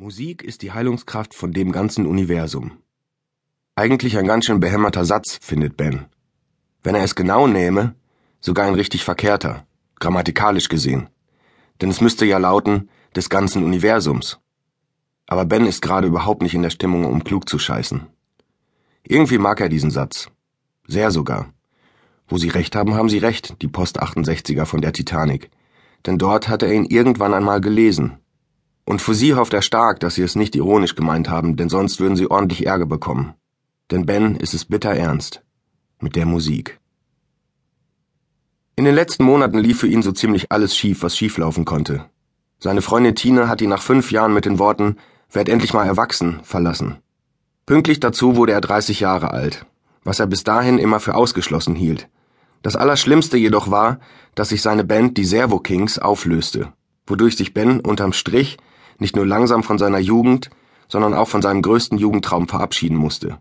Musik ist die Heilungskraft von dem ganzen Universum. Eigentlich ein ganz schön behämmerter Satz, findet Ben. Wenn er es genau nähme, sogar ein richtig verkehrter, grammatikalisch gesehen. Denn es müsste ja lauten, des ganzen Universums. Aber Ben ist gerade überhaupt nicht in der Stimmung, um klug zu scheißen. Irgendwie mag er diesen Satz. Sehr sogar. Wo sie recht haben, haben sie recht, die Post 68er von der Titanic. Denn dort hat er ihn irgendwann einmal gelesen und für sie hofft er stark, dass sie es nicht ironisch gemeint haben, denn sonst würden sie ordentlich Ärger bekommen. Denn Ben ist es bitter ernst. Mit der Musik. In den letzten Monaten lief für ihn so ziemlich alles schief, was schieflaufen konnte. Seine Freundin Tine hat ihn nach fünf Jahren mit den Worten Werd endlich mal erwachsen verlassen. Pünktlich dazu wurde er 30 Jahre alt, was er bis dahin immer für ausgeschlossen hielt. Das Allerschlimmste jedoch war, dass sich seine Band, die Servo Kings, auflöste, wodurch sich Ben unterm Strich nicht nur langsam von seiner Jugend, sondern auch von seinem größten Jugendtraum verabschieden musste,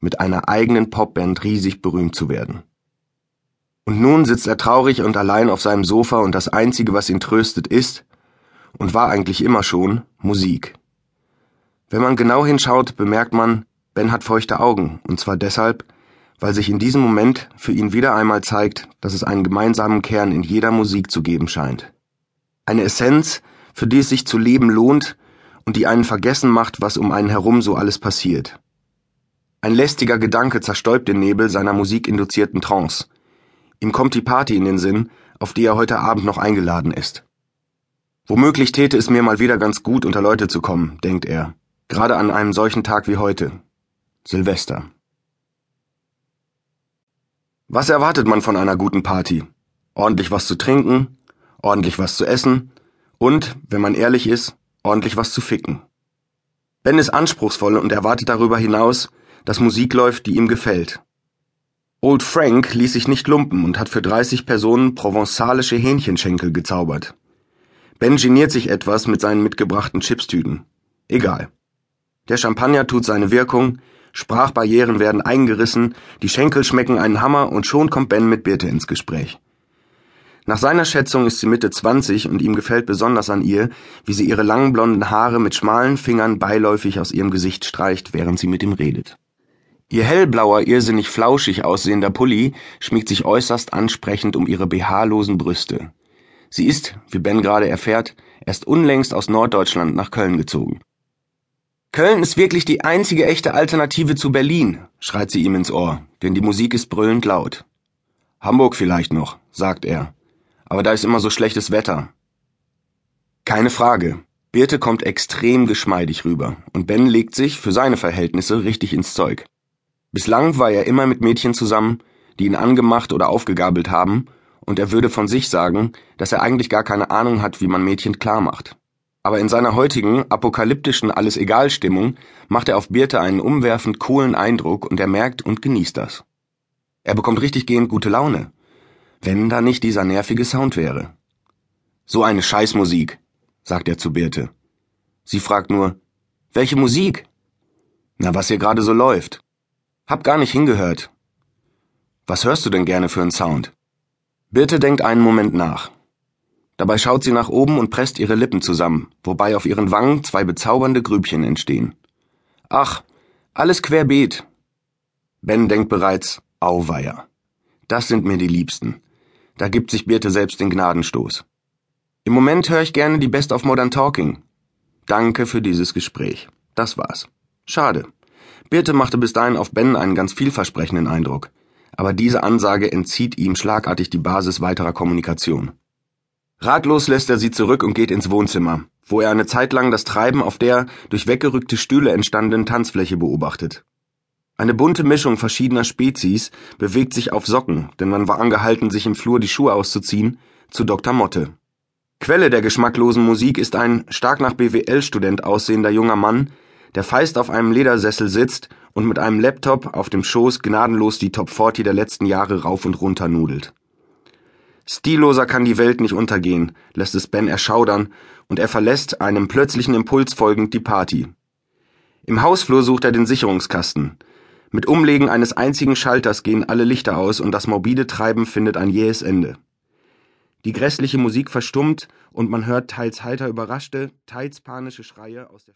mit einer eigenen Popband riesig berühmt zu werden. Und nun sitzt er traurig und allein auf seinem Sofa und das Einzige, was ihn tröstet, ist, und war eigentlich immer schon, Musik. Wenn man genau hinschaut, bemerkt man, Ben hat feuchte Augen, und zwar deshalb, weil sich in diesem Moment für ihn wieder einmal zeigt, dass es einen gemeinsamen Kern in jeder Musik zu geben scheint. Eine Essenz, für die es sich zu leben lohnt und die einen vergessen macht, was um einen herum so alles passiert. Ein lästiger Gedanke zerstäubt den Nebel seiner musikinduzierten Trance. Ihm kommt die Party in den Sinn, auf die er heute Abend noch eingeladen ist. Womöglich täte es mir mal wieder ganz gut, unter Leute zu kommen, denkt er, gerade an einem solchen Tag wie heute. Silvester. Was erwartet man von einer guten Party? Ordentlich was zu trinken, ordentlich was zu essen, und, wenn man ehrlich ist, ordentlich was zu ficken. Ben ist anspruchsvoll und erwartet darüber hinaus, dass Musik läuft, die ihm gefällt. Old Frank ließ sich nicht lumpen und hat für 30 Personen provenzalische Hähnchenschenkel gezaubert. Ben geniert sich etwas mit seinen mitgebrachten Chipstüten. Egal. Der Champagner tut seine Wirkung, Sprachbarrieren werden eingerissen, die Schenkel schmecken einen Hammer und schon kommt Ben mit Birte ins Gespräch. Nach seiner Schätzung ist sie Mitte 20 und ihm gefällt besonders an ihr, wie sie ihre langen blonden Haare mit schmalen Fingern beiläufig aus ihrem Gesicht streicht, während sie mit ihm redet. Ihr hellblauer, irrsinnig flauschig aussehender Pulli schmiegt sich äußerst ansprechend um ihre BH-losen Brüste. Sie ist, wie Ben gerade erfährt, erst unlängst aus Norddeutschland nach Köln gezogen. Köln ist wirklich die einzige echte Alternative zu Berlin, schreit sie ihm ins Ohr, denn die Musik ist brüllend laut. Hamburg vielleicht noch, sagt er aber da ist immer so schlechtes Wetter. Keine Frage. Birte kommt extrem geschmeidig rüber und Ben legt sich, für seine Verhältnisse, richtig ins Zeug. Bislang war er immer mit Mädchen zusammen, die ihn angemacht oder aufgegabelt haben, und er würde von sich sagen, dass er eigentlich gar keine Ahnung hat, wie man Mädchen klar macht. Aber in seiner heutigen, apokalyptischen Alles-Egal-Stimmung macht er auf Birte einen umwerfend coolen Eindruck und er merkt und genießt das. Er bekommt richtig gehend gute Laune wenn da nicht dieser nervige Sound wäre. So eine Scheißmusik, sagt er zu Birte. Sie fragt nur, welche Musik? Na, was hier gerade so läuft. Hab gar nicht hingehört. Was hörst du denn gerne für einen Sound? Birte denkt einen Moment nach. Dabei schaut sie nach oben und presst ihre Lippen zusammen, wobei auf ihren Wangen zwei bezaubernde Grübchen entstehen. Ach, alles querbeet. Ben denkt bereits, Auweia. Das sind mir die Liebsten. Da gibt sich Birte selbst den Gnadenstoß. Im Moment höre ich gerne die Best of Modern Talking. Danke für dieses Gespräch. Das war's. Schade. Birte machte bis dahin auf Ben einen ganz vielversprechenden Eindruck. Aber diese Ansage entzieht ihm schlagartig die Basis weiterer Kommunikation. Ratlos lässt er sie zurück und geht ins Wohnzimmer, wo er eine Zeit lang das Treiben auf der durch weggerückte Stühle entstandenen Tanzfläche beobachtet. Eine bunte Mischung verschiedener Spezies bewegt sich auf Socken, denn man war angehalten, sich im Flur die Schuhe auszuziehen, zu Dr. Motte. Quelle der geschmacklosen Musik ist ein stark nach BWL-Student aussehender junger Mann, der feist auf einem Ledersessel sitzt und mit einem Laptop auf dem Schoß gnadenlos die Top 40 der letzten Jahre rauf und runter nudelt. Stilloser kann die Welt nicht untergehen, lässt es Ben erschaudern, und er verlässt, einem plötzlichen Impuls folgend, die Party. Im Hausflur sucht er den Sicherungskasten, mit Umlegen eines einzigen Schalters gehen alle Lichter aus und das morbide Treiben findet ein jähes Ende. Die grässliche Musik verstummt und man hört teils heiter überraschte, teils panische Schreie aus der